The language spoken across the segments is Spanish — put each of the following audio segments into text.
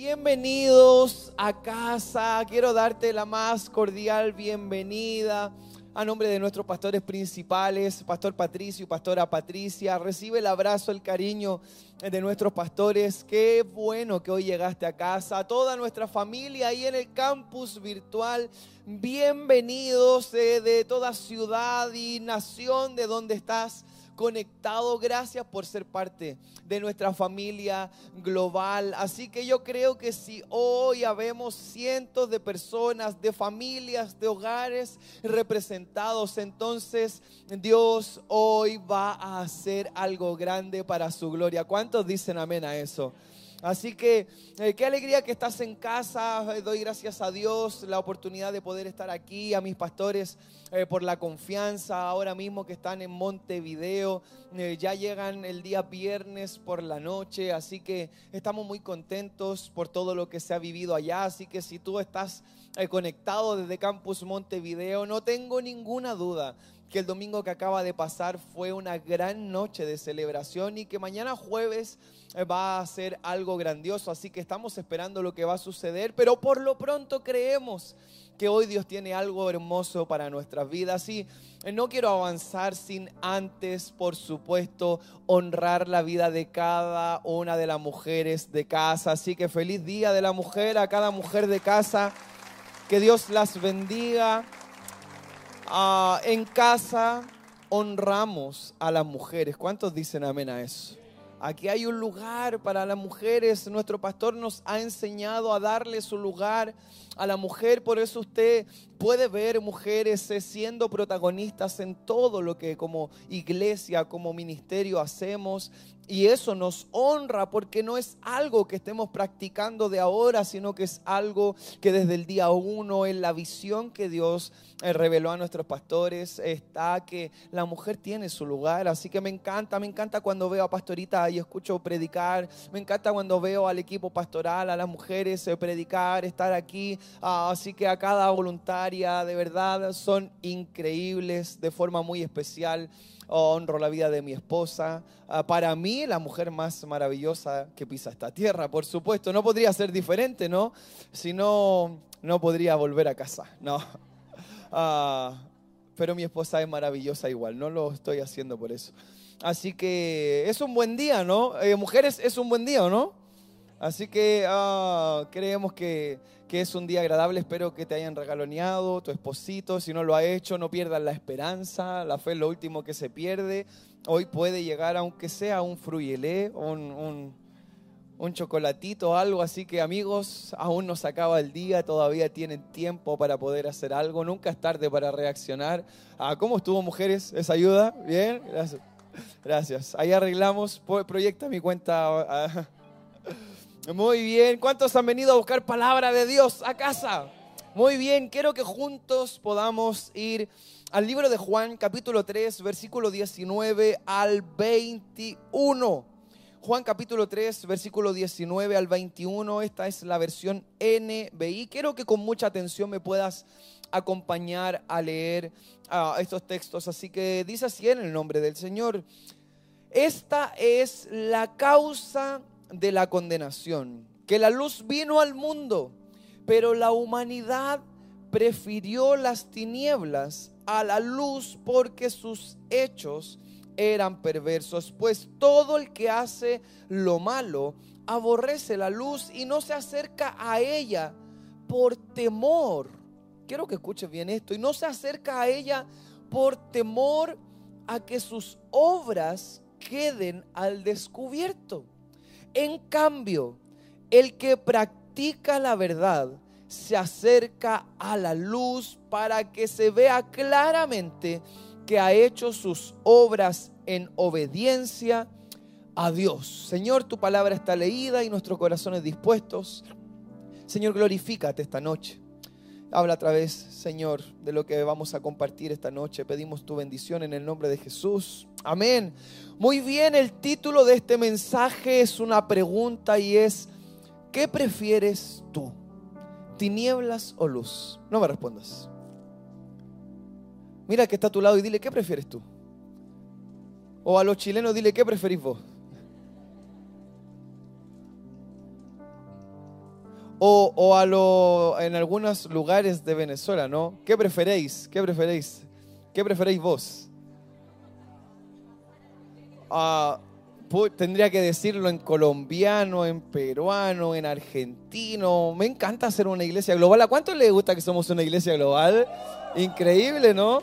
Bienvenidos a casa. Quiero darte la más cordial bienvenida a nombre de nuestros pastores principales, Pastor Patricio y Pastora Patricia. Recibe el abrazo, el cariño de nuestros pastores. Qué bueno que hoy llegaste a casa. Toda nuestra familia ahí en el campus virtual. Bienvenidos eh, de toda ciudad y nación de donde estás conectado. Gracias por ser parte de nuestra familia global. Así que yo creo que si hoy habemos cientos de personas, de familias, de hogares representados, entonces Dios hoy va a hacer algo grande para su gloria. ¿Cuántos dicen amén a eso? Así que eh, qué alegría que estás en casa. Eh, doy gracias a Dios la oportunidad de poder estar aquí, a mis pastores eh, por la confianza. Ahora mismo que están en Montevideo, ya llegan el día viernes por la noche. Así que estamos muy contentos por todo lo que se ha vivido allá. Así que si tú estás conectado desde Campus Montevideo, no tengo ninguna duda que el domingo que acaba de pasar fue una gran noche de celebración y que mañana jueves eh, va a ser algo grandioso. Así que estamos esperando lo que va a suceder, pero por lo pronto creemos que hoy Dios tiene algo hermoso para nuestras vidas. Y eh, no quiero avanzar sin antes, por supuesto, honrar la vida de cada una de las mujeres de casa. Así que feliz día de la mujer a cada mujer de casa. Que Dios las bendiga. Ah, en casa honramos a las mujeres. ¿Cuántos dicen amén a eso? Aquí hay un lugar para las mujeres. Nuestro pastor nos ha enseñado a darle su lugar a la mujer. Por eso usted puede ver mujeres eh, siendo protagonistas en todo lo que como iglesia, como ministerio hacemos. Y eso nos honra porque no es algo que estemos practicando de ahora, sino que es algo que desde el día uno, en la visión que Dios eh, reveló a nuestros pastores, está que la mujer tiene su lugar. Así que me encanta, me encanta cuando veo a Pastorita y escucho predicar, me encanta cuando veo al equipo pastoral, a las mujeres eh, predicar, estar aquí. Ah, así que a cada voluntaria, de verdad, son increíbles de forma muy especial honro la vida de mi esposa. Ah, para mí, la mujer más maravillosa que pisa esta tierra, por supuesto. No podría ser diferente, ¿no? Si no, no podría volver a casa, no. Ah, pero mi esposa es maravillosa igual, no lo estoy haciendo por eso. Así que es un buen día, ¿no? Eh, mujeres, es un buen día, no? Así que ah, creemos que, que, es un día agradable. Espero que te hayan regaloneado, tu esposito. Si no lo ha hecho, no pierdas la esperanza. La fe es lo último que se pierde. Hoy puede llegar, aunque sea un fruyelé, un, un, un chocolatito, algo. Así que amigos, aún no se acaba el día. Todavía tienen tiempo para poder hacer algo. Nunca es tarde para reaccionar. Ah, ¿Cómo estuvo, mujeres? ¿Esa ayuda? Bien, gracias. Gracias. Ahí arreglamos. Proyecta mi cuenta. Muy bien. ¿Cuántos han venido a buscar palabra de Dios a casa? Muy bien. Quiero que juntos podamos ir al libro de Juan, capítulo 3, versículo 19 al 21. Juan capítulo 3, versículo 19 al 21. Esta es la versión NBI. Quiero que con mucha atención me puedas acompañar a leer ah, estos textos. Así que dice así en el nombre del Señor. Esta es la causa de la condenación, que la luz vino al mundo, pero la humanidad prefirió las tinieblas a la luz porque sus hechos eran perversos, pues todo el que hace lo malo aborrece la luz y no se acerca a ella por temor. Quiero que escuches bien esto, y no se acerca a ella por temor a que sus obras queden al descubierto. En cambio, el que practica la verdad se acerca a la luz para que se vea claramente que ha hecho sus obras en obediencia a Dios. Señor, tu palabra está leída y nuestros corazones dispuestos. Señor, glorifícate esta noche. Habla a través, Señor, de lo que vamos a compartir esta noche. Pedimos tu bendición en el nombre de Jesús. Amén. Muy bien, el título de este mensaje es una pregunta y es, ¿qué prefieres tú? ¿Tinieblas o luz? No me respondas. Mira que está a tu lado y dile, ¿qué prefieres tú? O a los chilenos dile, ¿qué preferís vos? o, o a lo, en algunos lugares de Venezuela, ¿no? ¿Qué preferéis? ¿Qué preferéis? ¿Qué preferéis vos? Tendría que decirlo en colombiano, en peruano, en argentino. Me encanta hacer una iglesia global. ¿A cuánto les gusta que somos una iglesia global? Increíble, ¿no?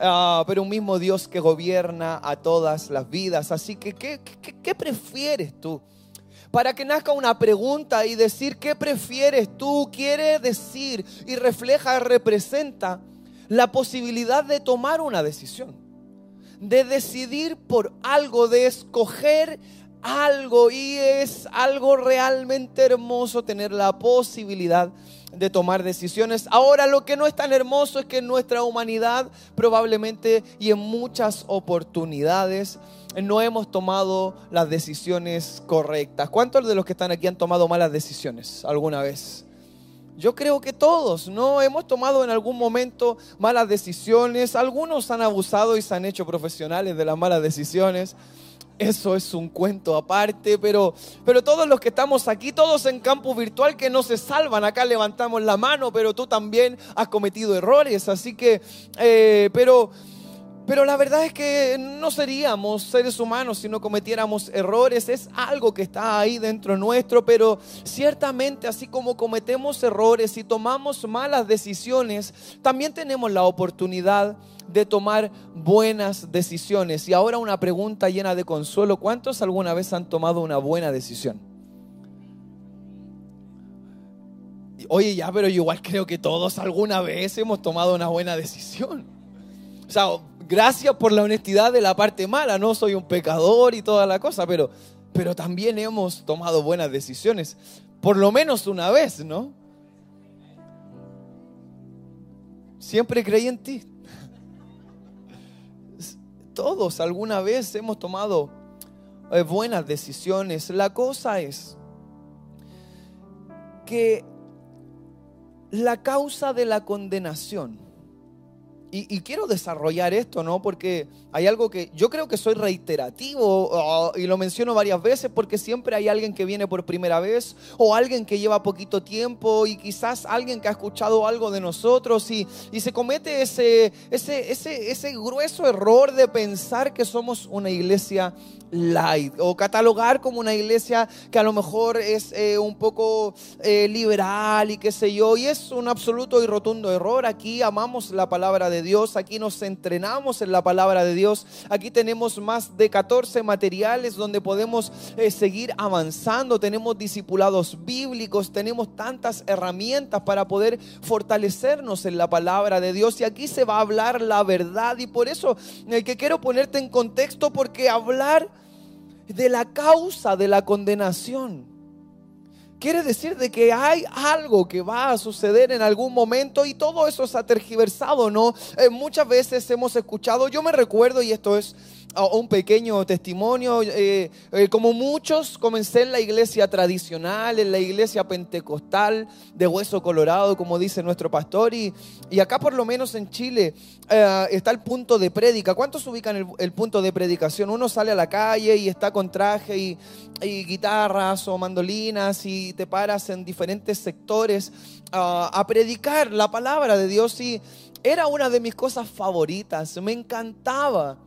Ah, pero un mismo Dios que gobierna a todas las vidas. Así que, ¿qué, qué, qué prefieres tú? Para que nazca una pregunta y decir, ¿qué prefieres tú? Quiere decir y refleja, representa la posibilidad de tomar una decisión de decidir por algo, de escoger algo. Y es algo realmente hermoso tener la posibilidad de tomar decisiones. Ahora lo que no es tan hermoso es que en nuestra humanidad probablemente y en muchas oportunidades no hemos tomado las decisiones correctas. ¿Cuántos de los que están aquí han tomado malas decisiones alguna vez? Yo creo que todos, ¿no? Hemos tomado en algún momento malas decisiones. Algunos han abusado y se han hecho profesionales de las malas decisiones. Eso es un cuento aparte, pero, pero todos los que estamos aquí, todos en campo virtual que no se salvan, acá levantamos la mano, pero tú también has cometido errores, así que, eh, pero... Pero la verdad es que no seríamos seres humanos si no cometiéramos errores. Es algo que está ahí dentro nuestro, pero ciertamente así como cometemos errores y tomamos malas decisiones, también tenemos la oportunidad de tomar buenas decisiones. Y ahora una pregunta llena de consuelo. ¿Cuántos alguna vez han tomado una buena decisión? Oye, ya, pero yo igual creo que todos alguna vez hemos tomado una buena decisión. O sea, gracias por la honestidad de la parte mala, no soy un pecador y toda la cosa, pero, pero también hemos tomado buenas decisiones, por lo menos una vez, ¿no? Siempre creí en ti. Todos alguna vez hemos tomado eh, buenas decisiones. La cosa es que la causa de la condenación y, y, quiero desarrollar esto, ¿no? Porque hay algo que yo creo que soy reiterativo oh, y lo menciono varias veces porque siempre hay alguien que viene por primera vez o alguien que lleva poquito tiempo y quizás alguien que ha escuchado algo de nosotros y, y se comete ese, ese, ese, ese grueso error de pensar que somos una iglesia light o catalogar como una iglesia que a lo mejor es eh, un poco eh, liberal y qué sé yo. Y es un absoluto y rotundo error. Aquí amamos la palabra de Dios, aquí nos entrenamos en la palabra de Dios. Aquí tenemos más de 14 materiales donde podemos eh, seguir avanzando. Tenemos discipulados bíblicos, tenemos tantas herramientas para poder fortalecernos en la palabra de Dios. Y aquí se va a hablar la verdad. Y por eso el que quiero ponerte en contexto porque hablar de la causa de la condenación. Quiere decir de que hay algo que va a suceder en algún momento y todo eso se ha tergiversado, ¿no? Eh, muchas veces hemos escuchado, yo me recuerdo, y esto es un pequeño testimonio, eh, eh, como muchos comencé en la iglesia tradicional, en la iglesia pentecostal de Hueso Colorado, como dice nuestro pastor, y, y acá por lo menos en Chile eh, está el punto de prédica. ¿Cuántos ubican el, punto de predicación? Uno sale a la calle y está con traje y, guitarras o mandolinas y te paras en diferentes sectores uh, a predicar la palabra de Dios y era una de mis cosas favoritas, me encantaba.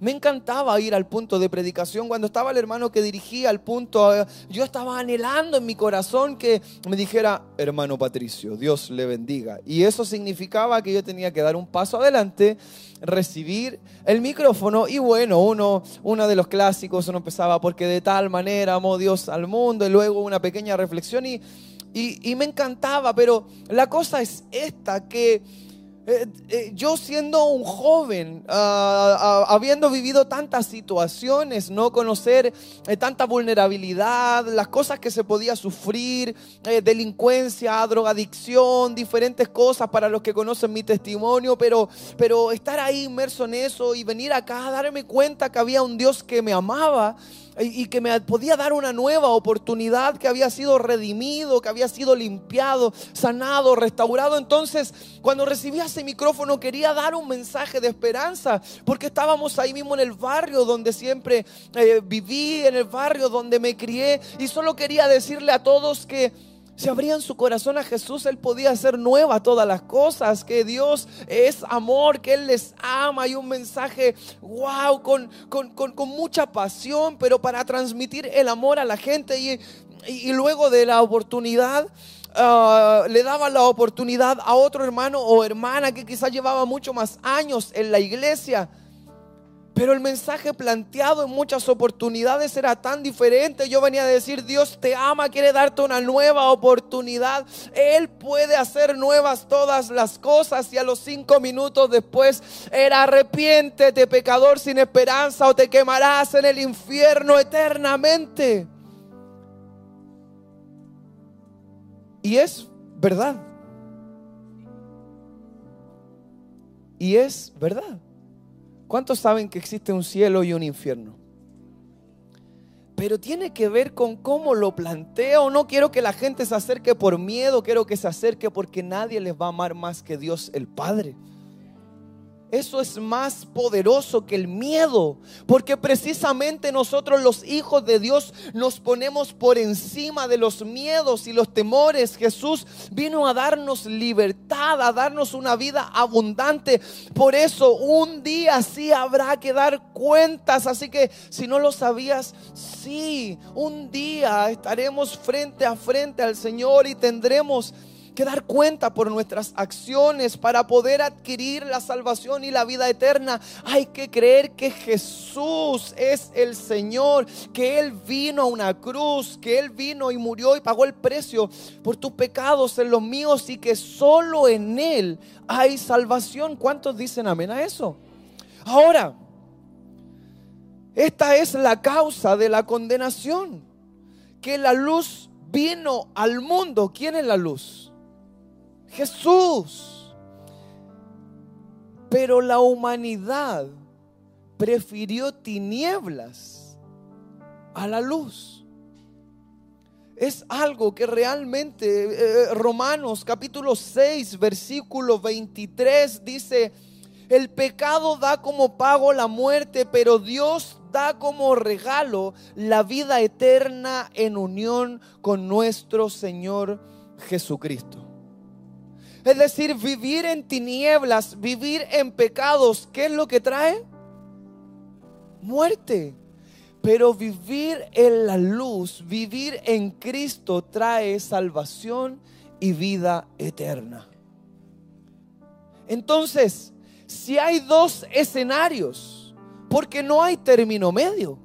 Me encantaba ir al punto de predicación. Cuando estaba el hermano que dirigía al punto, eh, yo estaba anhelando en mi corazón que me dijera, hermano Patricio, Dios le bendiga. Y eso significaba que yo tenía que dar un paso adelante, recibir el micrófono. Y bueno, uno, uno de los clásicos, uno empezaba porque de tal manera amó Dios al mundo. Y luego una pequeña reflexión y, y, y me encantaba. Pero la cosa es esta, que eh, eh, yo siendo un joven, uh, habiendo vivido tantas situaciones, no conocer eh, tanta vulnerabilidad, las cosas que se podía sufrir, delincuencia, drogadicción, diferentes cosas para los que conocen mi testimonio, pero, pero estar ahí inmerso en eso y venir acá a darme cuenta que había un Dios que me amaba y que me podía dar una nueva oportunidad, que había sido redimido, que había sido limpiado, sanado, restaurado. Entonces, cuando recibí ese micrófono, quería dar un mensaje de esperanza, porque estábamos ahí mismo en el barrio donde siempre eh, viví, en el barrio donde me crié, y solo quería decirle a todos que se abrían su corazón a Jesús, Él podía hacer nuevas todas las cosas, que Dios es amor, que Él les ama. Y un mensaje, wow, con, con, mucha pasión, pero para transmitir el amor a la gente. Y, y, luego de la oportunidad, ah, le daba la oportunidad a otro hermano o hermana que quizás llevaba mucho más años en la iglesia pero el mensaje planteado en muchas oportunidades era tan diferente. Yo venía a decir, Dios te ama, quiere darte una nueva oportunidad. Él puede hacer nuevas todas las cosas. Y a los cinco minutos después era arrepiéntete, pecador sin esperanza, o te quemarás en el infierno eternamente. Y es verdad. Y es verdad. ¿Cuántos saben que existe un cielo y un infierno? Pero tiene que ver con cómo lo planteo. No quiero que la gente se acerque por miedo, quiero que se acerque porque nadie les va a amar más que Dios el Padre. Eso es más poderoso que el miedo, porque precisamente nosotros los hijos de Dios nos ponemos por encima de los miedos y los temores. Jesús vino a darnos libertad, a darnos una vida abundante. Por eso un día sí habrá que dar cuentas. Así que si no lo sabías, sí, un día estaremos frente a frente al Señor y tendremos que dar cuenta por nuestras acciones para poder adquirir la salvación y la vida eterna. Hay que creer que Jesús es el Señor, que Él vino a una cruz, que Él vino y murió y pagó el precio por tus pecados, en los míos y que solo en Él hay salvación. ¿Cuántos dicen amén a eso? Ahora, esta es la causa de la condenación, que la luz vino al mundo. ¿Quién es la luz? Jesús. Pero la humanidad prefirió tinieblas a la luz. Es algo que realmente eh, Romanos capítulo 6 versículo 23 dice, el pecado da como pago la muerte, pero Dios da como regalo la vida eterna en unión con nuestro Señor Jesucristo. Es decir, vivir en tinieblas, vivir en pecados, ¿qué es lo que trae? Muerte. Pero vivir en la luz, vivir en Cristo trae salvación y vida eterna. Entonces, si hay dos escenarios, porque no hay término medio.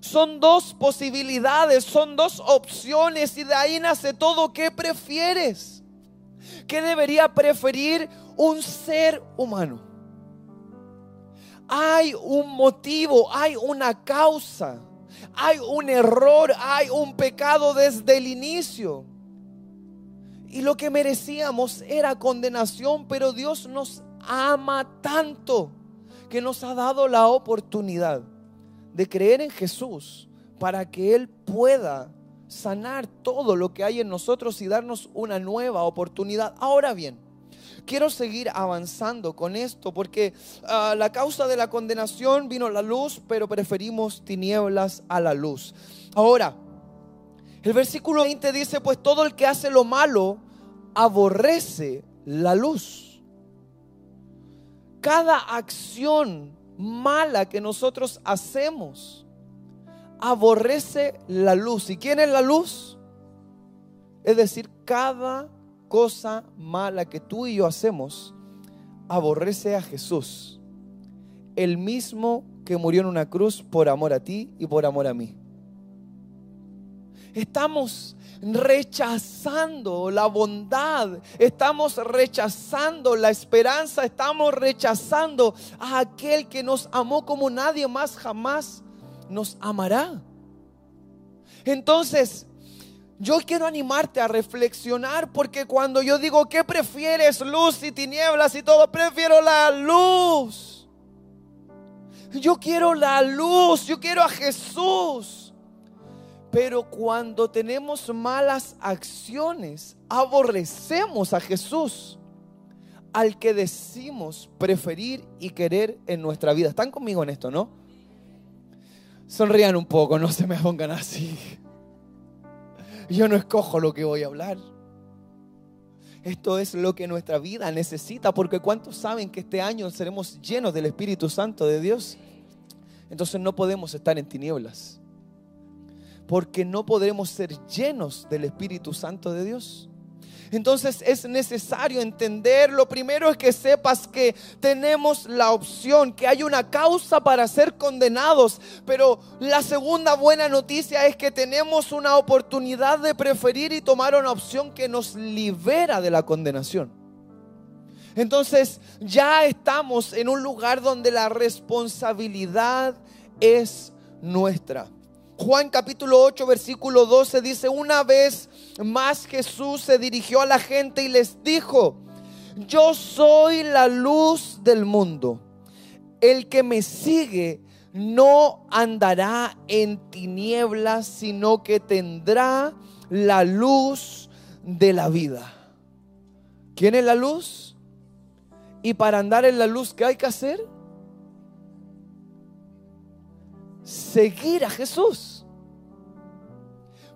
Son dos posibilidades, son dos opciones y de ahí nace todo. ¿Qué prefieres? ¿Qué debería preferir un ser humano? Hay un motivo, hay una causa, hay un error, hay un pecado desde el inicio. Y lo que merecíamos era condenación, pero Dios nos ama tanto que nos ha dado la oportunidad de creer en Jesús para que Él pueda sanar todo lo que hay en nosotros y darnos una nueva oportunidad. Ahora bien, quiero seguir avanzando con esto porque ah, la causa de la condenación vino la luz, pero preferimos tinieblas a la luz. Ahora, el versículo 20 dice, pues todo el que hace lo malo aborrece la luz. Cada acción mala que nosotros hacemos, aborrece la luz. ¿Y quién es la luz? Es decir, cada cosa mala que tú y yo hacemos, aborrece a Jesús. El mismo que murió en una cruz por amor a ti y por amor a mí. Estamos rechazando la bondad, estamos rechazando la esperanza, estamos rechazando a aquel que nos amó como nadie más jamás nos amará. Entonces, yo quiero animarte a reflexionar porque cuando yo digo, ¿qué prefieres? Luz y tinieblas y todo, prefiero la luz. Yo quiero la luz, yo quiero a Jesús. Pero cuando tenemos malas acciones, aborrecemos a Jesús, al que decimos preferir y querer en nuestra vida. ¿Están conmigo en esto, no? Sonrían un poco, no se me pongan así. Yo no escojo lo que voy a hablar. Esto es lo que nuestra vida necesita, porque ¿cuántos saben que este año seremos llenos del Espíritu Santo de Dios? Entonces no podemos estar en tinieblas, porque no podremos ser llenos del Espíritu Santo de Dios. Entonces es necesario entender, lo primero es que sepas que tenemos la opción, que hay una causa para ser condenados, pero la segunda buena noticia es que tenemos una oportunidad de preferir y tomar una opción que nos libera de la condenación. Entonces ya estamos en un lugar donde la responsabilidad es nuestra. Juan capítulo 8, versículo 12 dice, una vez más Jesús se dirigió a la gente y les dijo, yo soy la luz del mundo. El que me sigue no andará en tinieblas, sino que tendrá la luz de la vida. ¿Quién es la luz? Y para andar en la luz, ¿qué hay que hacer? seguir a Jesús.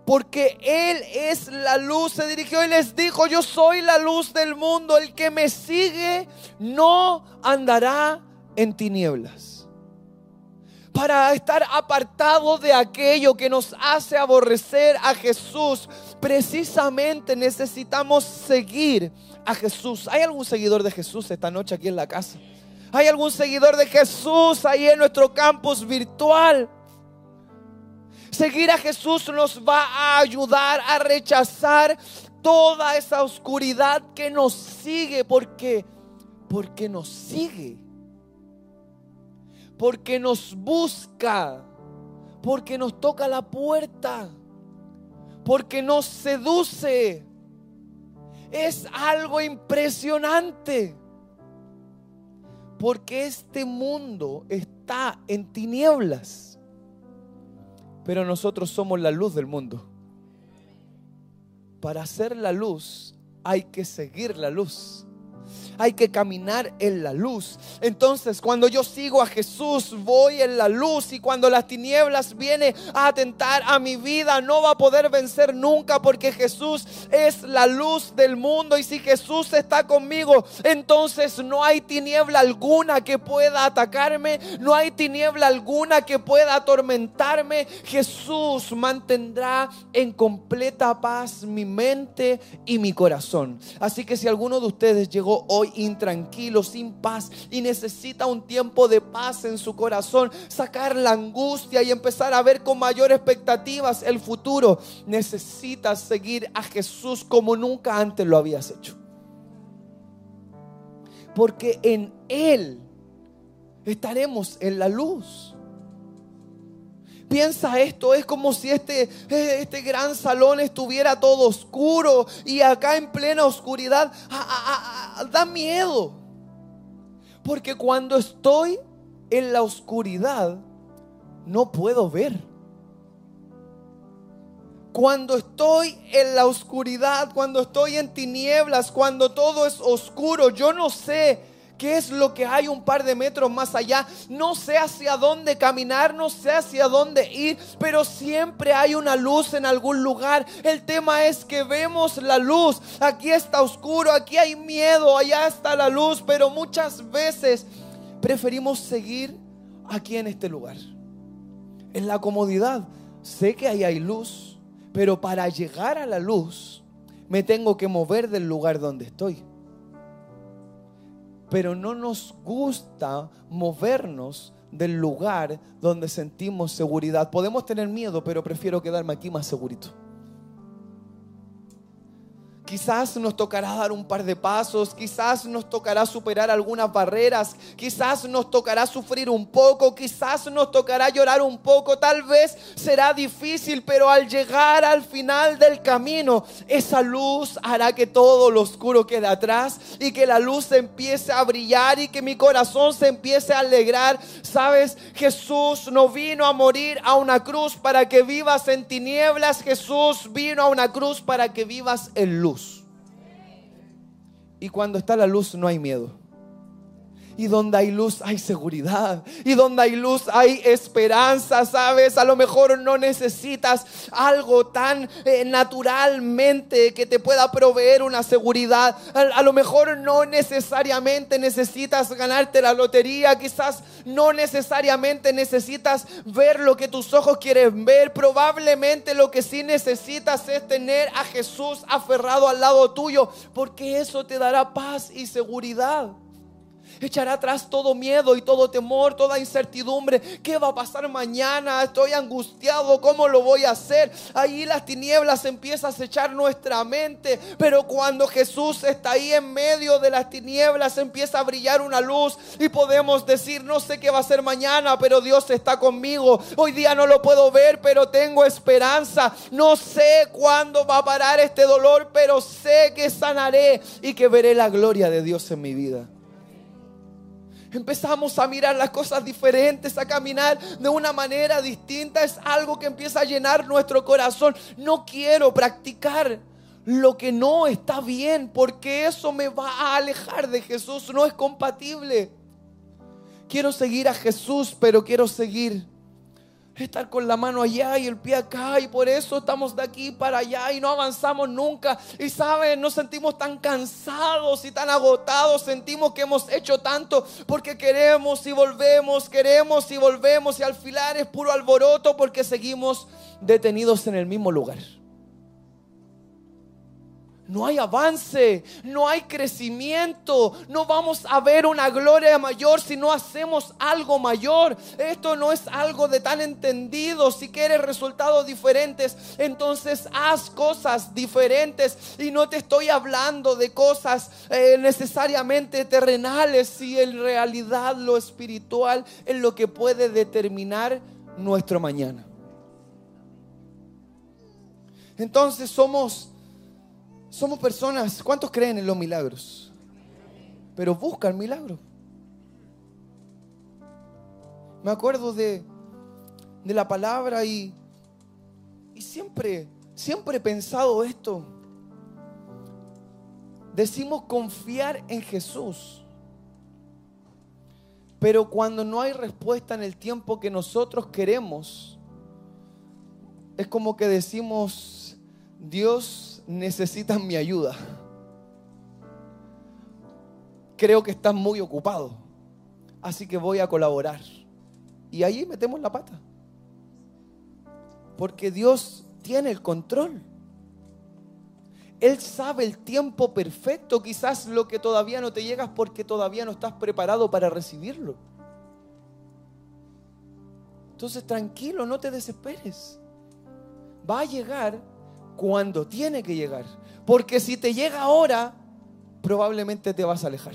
Porque Él es la luz. Se dirigió y les dijo, yo soy la luz del mundo. El que me sigue no andará en tinieblas. Para estar apartado de aquello que nos hace aborrecer a Jesús, precisamente necesitamos seguir a Jesús. ¿Hay algún seguidor de Jesús esta noche aquí en la casa? ¿Hay algún seguidor de Jesús ahí en nuestro campus virtual? Seguir a Jesús nos va a ayudar a rechazar toda esa oscuridad que nos sigue. porque Porque nos sigue. Porque nos busca. Porque nos toca la puerta. Porque nos seduce. Es algo impresionante. Porque este mundo está en tinieblas. Pero nosotros somos la luz del mundo. Para hacer la luz hay que seguir la luz hay que caminar en la luz. Entonces, cuando yo sigo a Jesús, voy en la luz y cuando las tinieblas vienen a atentar a mi vida, no va a poder vencer nunca porque Jesús es la luz del mundo y si Jesús está conmigo, entonces no hay tiniebla alguna que pueda atacarme, no hay tiniebla alguna que pueda atormentarme. Jesús mantendrá en completa paz mi mente y mi corazón. Así que si alguno de ustedes llegó hoy intranquilo, sin paz y necesita un tiempo de paz en su corazón, sacar la angustia y empezar a ver con mayor expectativas el futuro, necesitas seguir a Jesús como nunca antes lo habías hecho. Porque en Él estaremos en la luz. Piensa esto, es como si este, este gran salón estuviera todo oscuro y acá en plena oscuridad da miedo. Porque cuando estoy en la oscuridad, no puedo ver. Cuando estoy en la oscuridad, cuando estoy en tinieblas, cuando todo es oscuro, yo no sé qué es lo que hay un par de metros más allá. No sé hacia dónde caminar, no sé hacia dónde ir, pero siempre hay una luz en algún lugar. El tema es que vemos la luz. Aquí está oscuro, aquí hay miedo, allá está la luz, pero muchas veces preferimos seguir aquí en este lugar. En la comodidad. Sé que ahí hay luz, pero para llegar a la luz me tengo que mover del lugar donde estoy pero no nos gusta movernos del lugar donde sentimos seguridad. Podemos tener miedo, pero prefiero quedarme aquí más segurito. Quizás nos tocará dar un par de pasos, quizás nos tocará superar algunas barreras, quizás nos tocará sufrir un poco, quizás nos tocará llorar un poco, tal vez será difícil, pero al llegar al final del camino, esa luz hará que todo lo oscuro quede atrás y que la luz empiece a brillar y que mi corazón se empiece a alegrar. Sabes, Jesús no vino a morir a una cruz para que vivas en tinieblas, Jesús vino a una cruz para que vivas en luz. Y cuando está la luz no hay miedo. Y donde hay luz hay seguridad. Y donde hay luz hay esperanza, ¿sabes? A lo mejor no necesitas algo tan eh, naturalmente que te pueda proveer una seguridad. A, lo mejor no necesariamente necesitas ganarte la lotería. Quizás no necesariamente necesitas ver lo que tus ojos quieren ver. Probablemente lo que sí necesitas es tener a Jesús aferrado al lado tuyo. Porque eso te dará paz y seguridad. Echará atrás todo miedo y todo temor, toda incertidumbre. ¿Qué va a pasar mañana? Estoy angustiado. ¿Cómo lo voy a hacer? Ahí las tinieblas empiezan a acechar nuestra mente. Pero cuando Jesús está ahí en medio de las tinieblas, empieza a brillar una luz y podemos decir, no sé qué va a ser mañana, pero Dios está conmigo. Hoy día no lo puedo ver, pero tengo esperanza. No sé cuándo va a parar este dolor, pero sé que sanaré y que veré la gloria de Dios en mi vida empezamos a mirar las cosas diferentes, a caminar de una manera distinta. Es algo que empieza a llenar nuestro corazón. No quiero practicar lo que no está bien porque eso me va a alejar de Jesús. No es compatible. Quiero seguir a Jesús, pero quiero seguir estar con la mano allá y el pie acá y por eso estamos de aquí para allá y no avanzamos nunca. Y saben, nos sentimos tan cansados y tan agotados, sentimos que hemos hecho tanto porque queremos y volvemos, queremos y volvemos y al filar es puro alboroto porque seguimos detenidos en el mismo lugar no hay avance, no hay crecimiento, no vamos a ver una gloria mayor si no hacemos algo mayor. Esto no es algo de tan entendido. Si quieres resultados diferentes, entonces haz cosas diferentes. Y no te estoy hablando de cosas eh, necesariamente terrenales, si en realidad lo espiritual es lo que puede determinar nuestro mañana. Entonces somos somos personas, ¿cuántos creen en los milagros? Pero buscan milagros. Me acuerdo de, de la palabra y, y siempre, siempre he pensado esto. Decimos confiar en Jesús. Pero cuando no hay respuesta en el tiempo que nosotros queremos, es como que decimos, Dios necesitan mi ayuda. Creo que están muy ocupados, así que voy a colaborar. Y ahí metemos la pata. Porque Dios tiene el control. Él sabe el tiempo perfecto, quizás lo que todavía no te llega porque todavía no estás preparado para recibirlo. Entonces tranquilo, no te desesperes. Va a llegar cuando tiene que llegar. Porque si te llega ahora, probablemente te vas a alejar.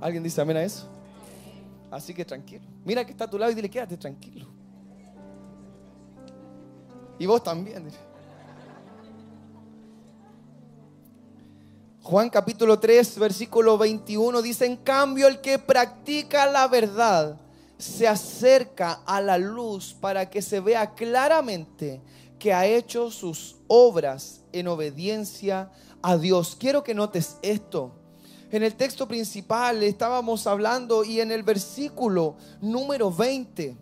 ¿Alguien dice amén a eso? Así que tranquilo. Mira que está a tu lado y dile, quédate tranquilo. Y vos también. Juan capítulo 3, versículo 21 dice, en cambio el que practica la verdad se acerca a la luz para que se vea claramente que ha hecho sus obras en obediencia a Dios. Quiero que notes esto. En el texto principal estábamos hablando y en el versículo número 20.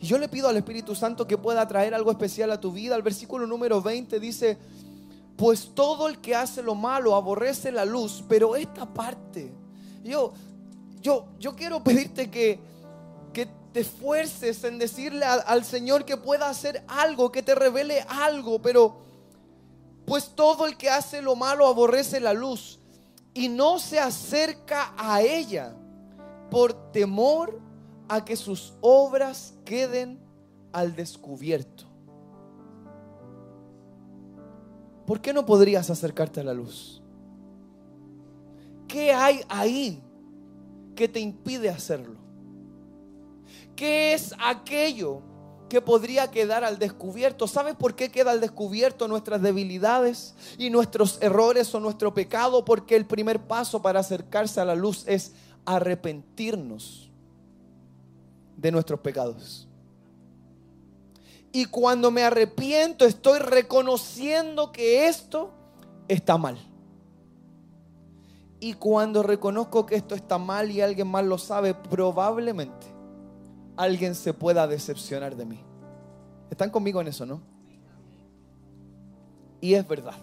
Y yo le pido al Espíritu Santo que pueda traer algo especial a tu vida. El versículo número 20 dice, pues todo el que hace lo malo aborrece la luz, pero esta parte, yo, yo, yo quiero pedirte que te esfuerces en decirle al Señor que pueda hacer algo, que te revele algo, pero pues todo el que hace lo malo aborrece la luz y no se acerca a ella por temor a que sus obras queden al descubierto. ¿Por qué no podrías acercarte a la luz? ¿Qué hay ahí que te impide hacerlo? ¿Qué es aquello que podría quedar al descubierto? ¿Sabes por qué queda al descubierto nuestras debilidades y nuestros errores o nuestro pecado? Porque el primer paso para acercarse a la luz es arrepentirnos de nuestros pecados. Y cuando me arrepiento estoy reconociendo que esto está mal. Y cuando reconozco que esto está mal y alguien más lo sabe, probablemente alguien se pueda decepcionar de mí. ¿Están conmigo en eso, no? Y es verdad.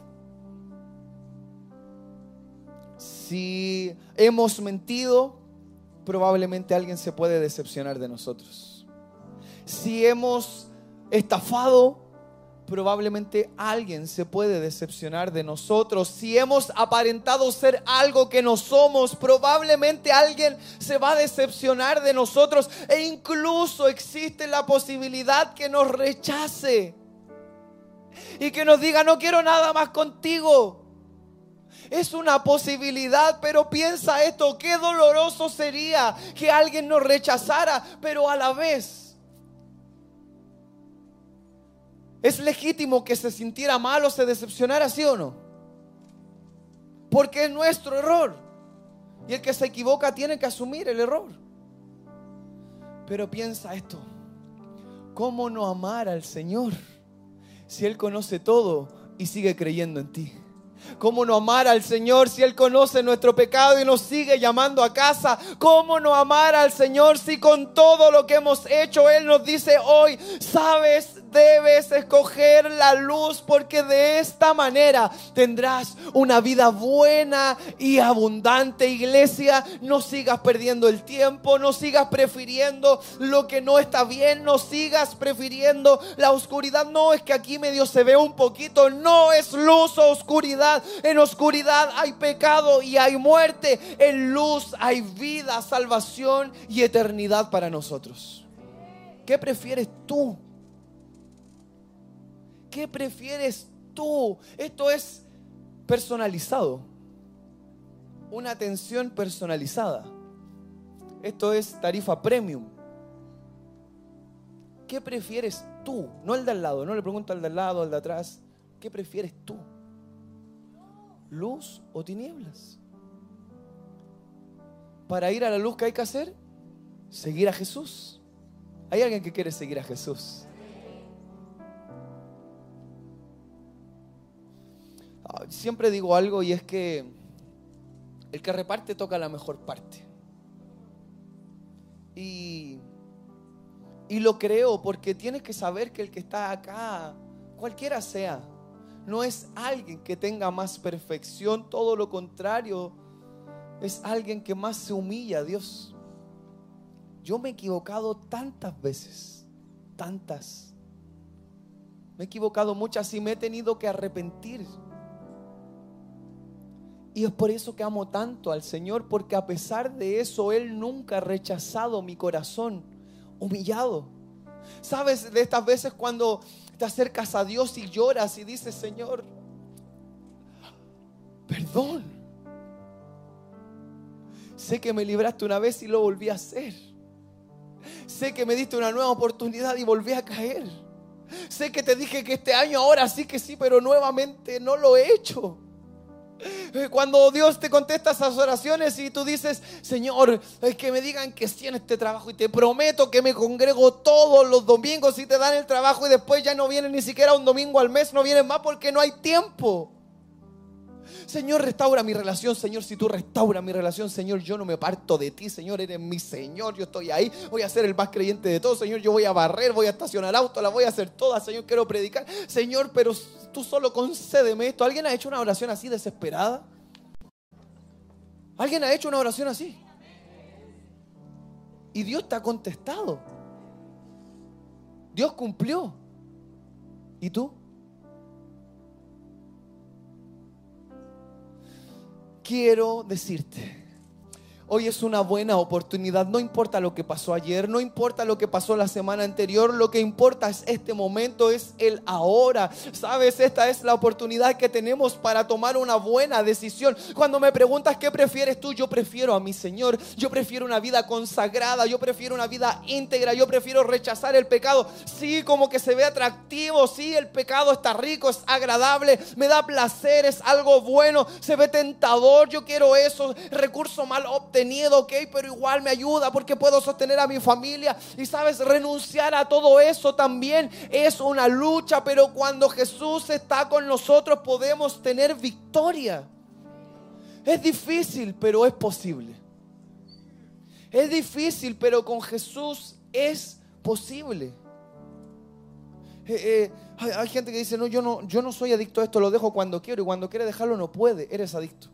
Si hemos mentido, probablemente alguien se puede decepcionar de nosotros. Si hemos estafado, probablemente alguien se puede decepcionar de nosotros. Si hemos aparentado ser algo que no somos, probablemente alguien se va a decepcionar de nosotros. E incluso existe la posibilidad que nos rechace y que nos diga, no quiero nada más contigo. Es una posibilidad, pero piensa esto, qué doloroso sería que alguien nos rechazara, pero a la vez ¿Es legítimo que se sintiera mal o se decepcionara, sí o no? Porque es nuestro error. Y el que se equivoca tiene que asumir el error. Pero piensa esto. ¿Cómo no amar al Señor si Él conoce todo y sigue creyendo en ti? ¿Cómo no amar al Señor si Él conoce nuestro pecado y nos sigue llamando a casa? ¿Cómo no amar al Señor si con todo lo que hemos hecho Él nos dice hoy, sabes, debes escoger la luz porque de esta manera tendrás una vida buena y abundante. Iglesia, no sigas perdiendo el tiempo, no sigas prefiriendo lo que no está bien, no sigas prefiriendo la oscuridad. No es que aquí medio se ve un poquito, no es luz o oscuridad. En oscuridad hay pecado y hay muerte. En luz hay vida, salvación y eternidad para nosotros. ¿Qué prefieres tú? ¿Qué prefieres tú? Esto es personalizado. Una atención personalizada. Esto es tarifa premium. ¿Qué prefieres tú? No el de al lado, no le pregunto al de al lado, al de atrás. ¿Qué prefieres tú? ¿Luz o tinieblas? Para ir a la luz, ¿qué hay que hacer? Seguir a Jesús. ¿Hay alguien que quiere seguir a Jesús? Siempre digo algo y es que el que reparte toca la mejor parte. Y, y lo creo porque tienes que saber que el que está acá, cualquiera sea, no es alguien que tenga más perfección, todo lo contrario, es alguien que más se humilla a Dios. Yo me he equivocado tantas veces, tantas. Me he equivocado muchas y me he tenido que arrepentir. Y es por eso que amo tanto al Señor, porque a pesar de eso, Él nunca ha rechazado mi corazón, humillado. ¿Sabes? De estas veces cuando te acercas a Dios y lloras y dices, Señor, perdón. Sé que me libraste una vez y lo volví a hacer. Sé que me diste una nueva oportunidad y volví a caer. Sé que te dije que este año ahora sí que sí, pero nuevamente no lo he hecho. Eh, cuando Dios te contesta esas oraciones y tú dices, Señor, es que me digan que sí en este trabajo y te prometo que me congrego todos los domingos y te dan el trabajo y después ya no vienen ni siquiera un domingo al mes, no vienen más porque no hay tiempo. Señor, restaura mi relación. Señor, si tú restaura mi relación, Señor, yo no me parto de ti. Señor, eres mi Señor. Yo estoy ahí. Voy a ser el más creyente de todos. Señor, yo voy a barrer, voy a estacionar auto, la voy a hacer todas. Señor, quiero predicar. Señor, pero tú solo concédeme esto. ¿Alguien ha hecho una oración así desesperada? ¿Alguien ha hecho una oración así? Y Dios te ha contestado. Dios cumplió. ¿Y tú? Quiero decirte Hoy es una buena oportunidad, no importa lo que pasó ayer, no importa lo que pasó la semana anterior, lo que importa es este momento, es el ahora. Sabes, esta es la oportunidad que tenemos para tomar una buena decisión. Cuando me preguntas qué prefieres tú, yo prefiero a mi Señor, yo prefiero una vida consagrada, yo prefiero una vida íntegra, yo prefiero rechazar el pecado. Sí, como que se ve atractivo, sí, el pecado está rico, es agradable, me da placer, es algo bueno, se ve tentador, yo quiero eso, recurso mal obtenido Miedo, ok, pero igual me ayuda porque puedo sostener a mi familia. Y sabes, renunciar a todo eso también es una lucha, pero cuando Jesús está con nosotros podemos tener victoria. Es difícil, pero es posible. Es difícil, pero con Jesús es posible. Eh, eh, hay, gente que dice, no yo, no, yo no soy adicto a esto, lo dejo cuando quiero y cuando quiere dejarlo no puede, eres adicto.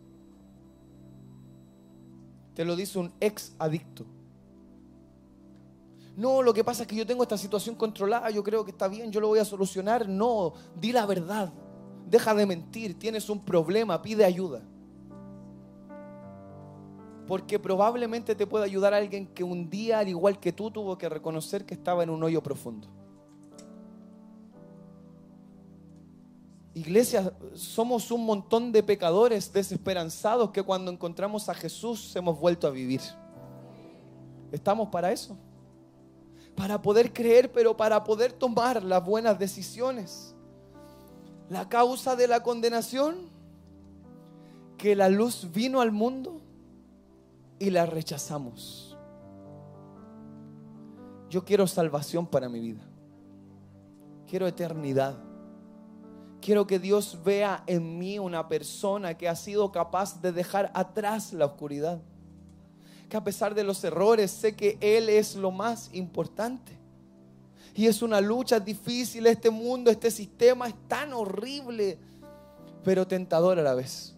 Te lo dice un ex adicto. No, lo que pasa es que yo tengo esta situación controlada, yo creo que está bien, yo lo voy a solucionar. No, di la verdad, deja de mentir, tienes un problema, pide ayuda. Porque probablemente te pueda ayudar alguien que un día, al igual que tú, tuvo que reconocer que estaba en un hoyo profundo. Iglesia, somos un montón de pecadores desesperanzados que cuando encontramos a Jesús hemos vuelto a vivir. ¿Estamos para eso? Para poder creer, pero para poder tomar las buenas decisiones. La causa de la condenación, que la luz vino al mundo y la rechazamos. Yo quiero salvación para mi vida. Quiero eternidad. Quiero que Dios vea en mí una persona que ha sido capaz de dejar atrás la oscuridad. Que a pesar de los errores, sé que Él es lo más importante. Y es una lucha difícil. Este mundo, este sistema es tan horrible, pero tentador a la vez.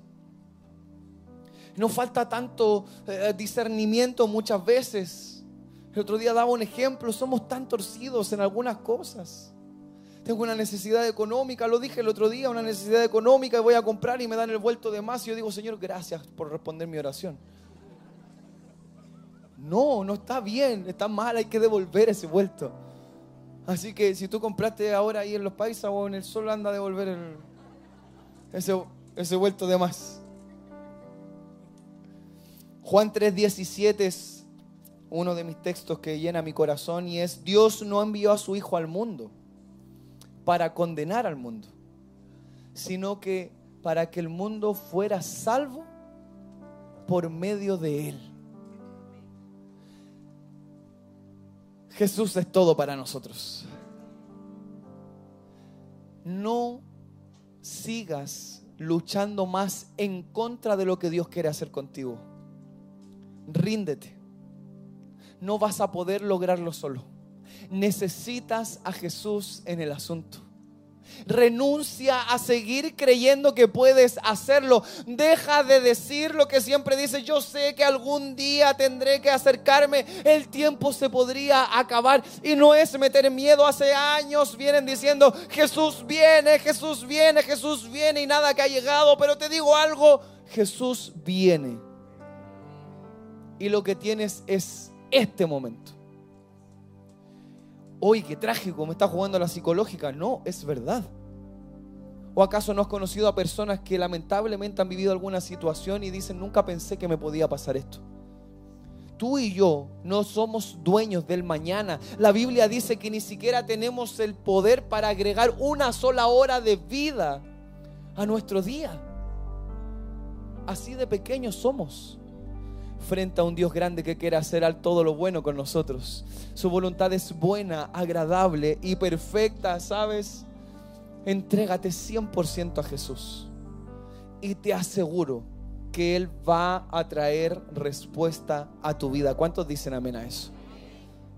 Nos falta tanto eh, discernimiento muchas veces. El otro día daba un ejemplo, somos tan torcidos en algunas cosas. Tengo una necesidad económica, lo dije el otro día, una necesidad económica y voy a comprar y me dan el vuelto de más y yo digo, Señor, gracias por responder mi oración. No, no está bien, está mal, hay que devolver ese vuelto. Así que si tú compraste ahora ahí en los países o en el sol, anda a devolver ese, ese vuelto de más. Juan 3:17 es uno de mis textos que llena mi corazón y es, Dios no envió a su Hijo al mundo para condenar al mundo, sino que para que el mundo fuera salvo por medio de Él. Jesús es todo para nosotros. No sigas luchando más en contra de lo que Dios quiere hacer contigo ríndete. No vas a poder lograrlo solo. Necesitas a Jesús en el asunto. Renuncia a seguir creyendo que puedes hacerlo. Deja de decir lo que siempre dices. Yo sé que algún día tendré que acercarme. El tiempo se podría acabar. Y no es meter miedo. Hace años vienen diciendo, Jesús viene, Jesús viene, Jesús viene y nada que ha llegado. Pero te digo algo, Jesús viene y lo que tienes es este momento. Hoy, qué trágico, me está jugando la psicológica. No, es verdad. ¿O acaso no has conocido a personas que lamentablemente han vivido alguna situación y dicen, nunca pensé que me podía pasar esto? Tú y yo no somos dueños del mañana. La Biblia dice que ni siquiera tenemos el poder para agregar una sola hora de vida a nuestro día. Así de pequeños somos frente a un Dios grande que quiere hacer todo lo bueno con nosotros. Su voluntad es buena, agradable y perfecta, ¿sabes? Entrégate 100% a Jesús y te aseguro que Él va a traer respuesta a tu vida. ¿Cuántos dicen amén a eso?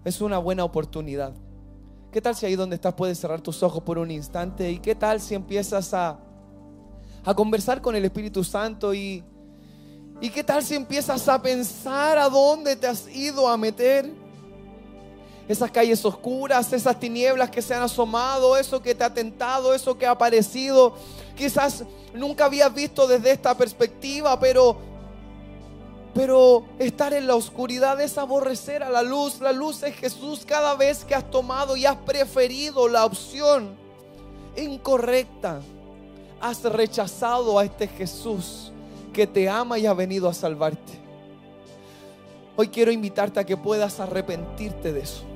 Es una buena oportunidad. ¿Qué tal si ahí donde estás puedes cerrar tus ojos por un instante? ¿Y qué tal si empiezas a, a conversar con el Espíritu Santo y ¿Y qué tal si empiezas a pensar a dónde te has ido a meter? Esas calles oscuras, esas tinieblas que se han asomado, eso que te ha tentado, eso que ha aparecido. Quizás nunca habías visto desde esta perspectiva, pero pero estar en la oscuridad es aborrecer a la luz. La luz es Jesús cada vez que has tomado y has preferido la opción incorrecta. Has rechazado a este Jesús que te ama y ha venido a salvarte. Hoy quiero invitarte a que puedas arrepentirte de eso.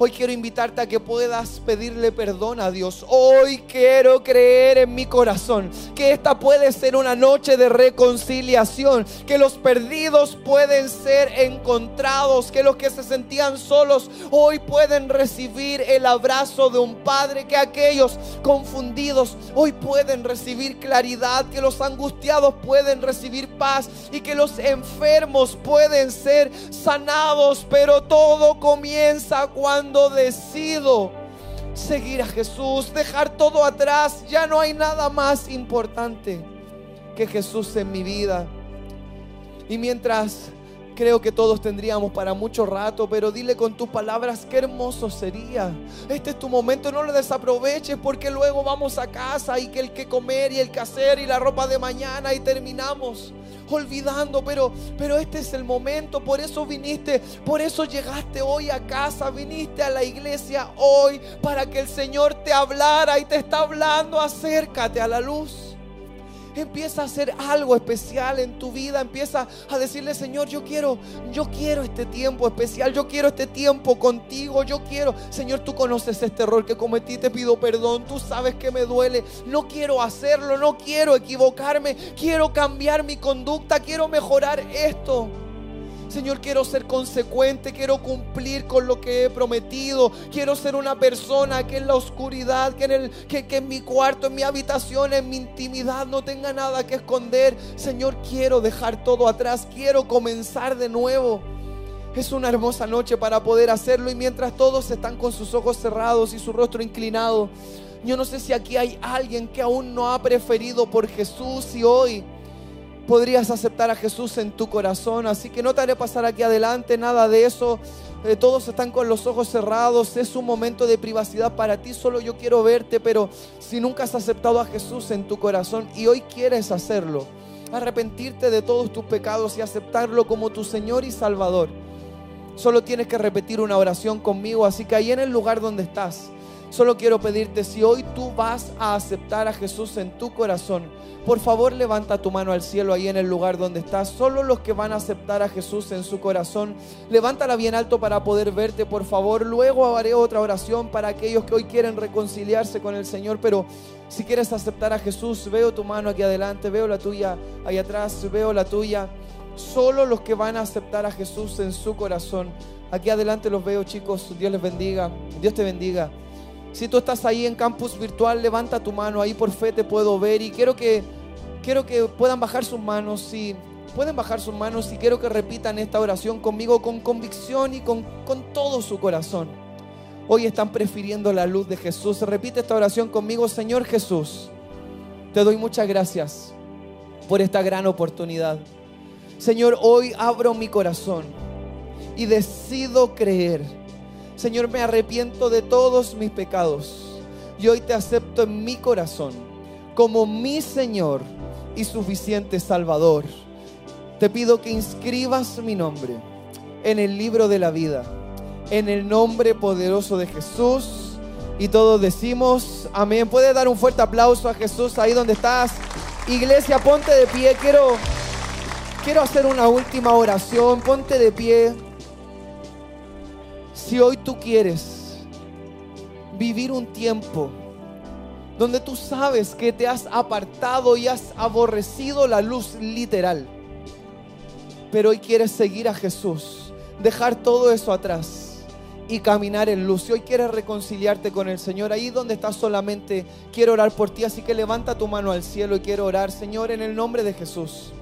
Hoy quiero invitarte a que puedas pedirle perdón a Dios. Hoy quiero creer en mi corazón que esta puede ser una noche de reconciliación, que los perdidos pueden ser encontrados, que los que se sentían solos hoy pueden recibir el abrazo de un Padre, que aquellos confundidos hoy pueden recibir claridad, que los angustiados pueden recibir paz y que los enfermos pueden ser sanados, pero todo comienza cuando cuando decido seguir a Jesús, dejar todo atrás, ya no hay nada más importante que Jesús en mi vida. Y mientras creo que todos tendríamos para mucho rato, pero dile con tus palabras qué hermoso sería. Este es tu momento, no lo desaproveches porque luego vamos a casa y que el que comer y el que hacer y la ropa de mañana y terminamos olvidando, pero, pero este es el momento, por eso viniste, por eso llegaste hoy a casa, viniste a la iglesia hoy para que el Señor te hablara y te está hablando, acércate a la luz. Empieza a hacer algo especial en tu vida. Empieza a decirle, Señor, yo quiero, yo quiero este tiempo especial. Yo quiero este tiempo contigo. Yo quiero, Señor, tú conoces este error que cometí. Te pido perdón. Tú sabes que me duele. No quiero hacerlo. No quiero equivocarme. Quiero cambiar mi conducta. Quiero mejorar esto. Señor, quiero ser consecuente, quiero cumplir con lo que he prometido. Quiero ser una persona que en la oscuridad, que en, el, que, que en mi cuarto, en mi habitación, en mi intimidad no tenga nada que esconder. Señor, quiero dejar todo atrás, quiero comenzar de nuevo. Es una hermosa noche para poder hacerlo y mientras todos están con sus ojos cerrados y su rostro inclinado, yo no sé si aquí hay alguien que aún no ha preferido por Jesús y hoy podrías aceptar a Jesús en tu corazón. Así que no te haré pasar aquí adelante, nada de eso. Eh, todos están con los ojos cerrados. Es un momento de privacidad para ti. Solo yo quiero verte, pero si nunca has aceptado a Jesús en tu corazón y hoy quieres hacerlo, arrepentirte de todos tus pecados y aceptarlo como tu Señor y Salvador. Solo tienes que repetir una oración conmigo. Así que ahí en el lugar donde estás, solo quiero pedirte si hoy tú vas a aceptar a Jesús en tu corazón por favor, levanta tu mano al cielo ahí en el lugar donde estás. Solo los que van a aceptar a Jesús en su corazón, levántala bien alto para poder verte, por favor. Luego haré otra oración para aquellos que hoy quieren reconciliarse con el Señor, pero si quieres aceptar a Jesús, veo tu mano aquí adelante, veo la tuya ahí atrás, veo la tuya. Solo los que van a aceptar a Jesús en su corazón. Aquí adelante los veo, chicos. Dios les bendiga. Dios te bendiga. Si tú estás ahí en campus virtual, levanta tu mano. Ahí por fe te puedo ver. Y quiero que quiero que puedan bajar sus manos, si pueden bajar sus manos y quiero que repitan esta oración conmigo con convicción y con, con todo su corazón. Hoy están prefiriendo la luz de Jesús. Repite esta oración conmigo, Señor Jesús. Te doy muchas gracias por esta gran oportunidad. Señor, hoy abro mi corazón y decido creer. Señor, me arrepiento de todos mis pecados y hoy te acepto en mi corazón como mi Señor y suficiente Salvador. Te pido que inscribas mi nombre en el libro de la vida, en el nombre poderoso de Jesús. Y todos decimos, amén. Puedes dar un fuerte aplauso a Jesús ahí donde estás. Iglesia, ponte de pie. Quiero, quiero hacer una última oración. Ponte de pie. Si hoy tú quieres vivir un tiempo donde tú sabes que te has apartado y has aborrecido la luz literal. Pero hoy quieres seguir a Jesús, dejar todo eso atrás y caminar en luz. Y hoy quieres reconciliarte con el Señor. Ahí donde estás solamente quiero orar por ti. Así que levanta tu mano al cielo y quiero orar, Señor, en el nombre de Jesús.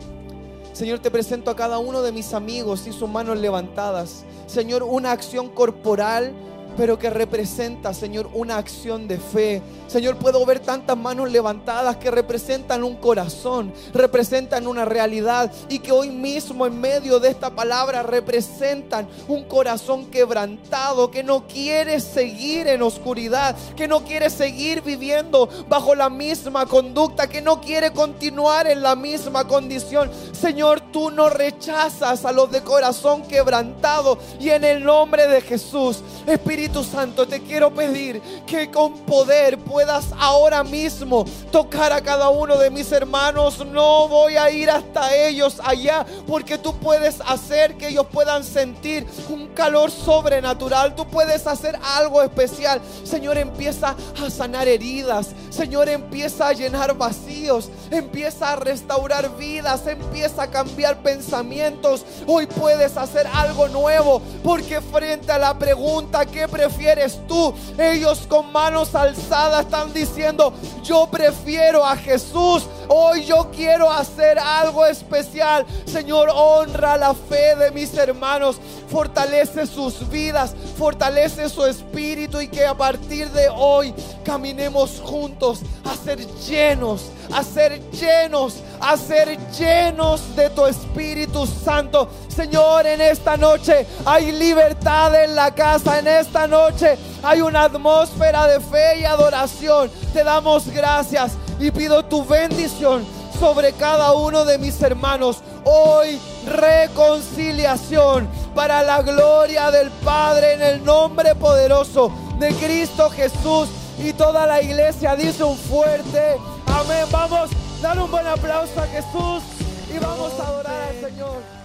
Señor, te presento a cada uno de mis amigos y sus manos levantadas. Señor, una acción corporal pero que representa, Señor, una acción de fe. Señor, puedo ver tantas manos levantadas que representan un corazón, representan una realidad y que hoy mismo en medio de esta palabra representan un corazón quebrantado que no quiere seguir en oscuridad, que no quiere seguir viviendo bajo la misma conducta, que no quiere continuar en la misma condición. Señor, tú no rechazas a los de corazón quebrantado y en el nombre de Jesús, Espíritu Espíritu Santo, te quiero pedir que con poder puedas ahora mismo tocar a cada uno de mis hermanos. No voy a ir hasta ellos allá porque tú puedes hacer que ellos puedan sentir un calor sobrenatural. Tú puedes hacer algo especial. Señor, empieza a sanar heridas. Señor, empieza a llenar vacíos. Empieza a restaurar vidas. Empieza a cambiar pensamientos. Hoy puedes hacer algo nuevo porque frente a la pregunta, ¿qué prefieres tú? Ellos con manos alzadas están diciendo, yo prefiero a Jesús. Hoy yo quiero hacer algo especial. Señor, honra la fe de mis hermanos. Fortalece sus vidas. Fortalece su espíritu y que a partir de hoy caminemos juntos a ser llenos, a ser llenos, a ser llenos de tu Espíritu Santo. Señor, en esta noche hay libertad en la casa. En esta noche hay una atmósfera de fe y adoración. Te damos gracias y pido tu bendición sobre cada uno de mis hermanos. Hoy reconciliación para la gloria del Padre en el nombre poderoso de Cristo Jesús. Y toda la iglesia dice un fuerte amén. Vamos, dar un buen aplauso a Jesús y vamos a adorar al Señor.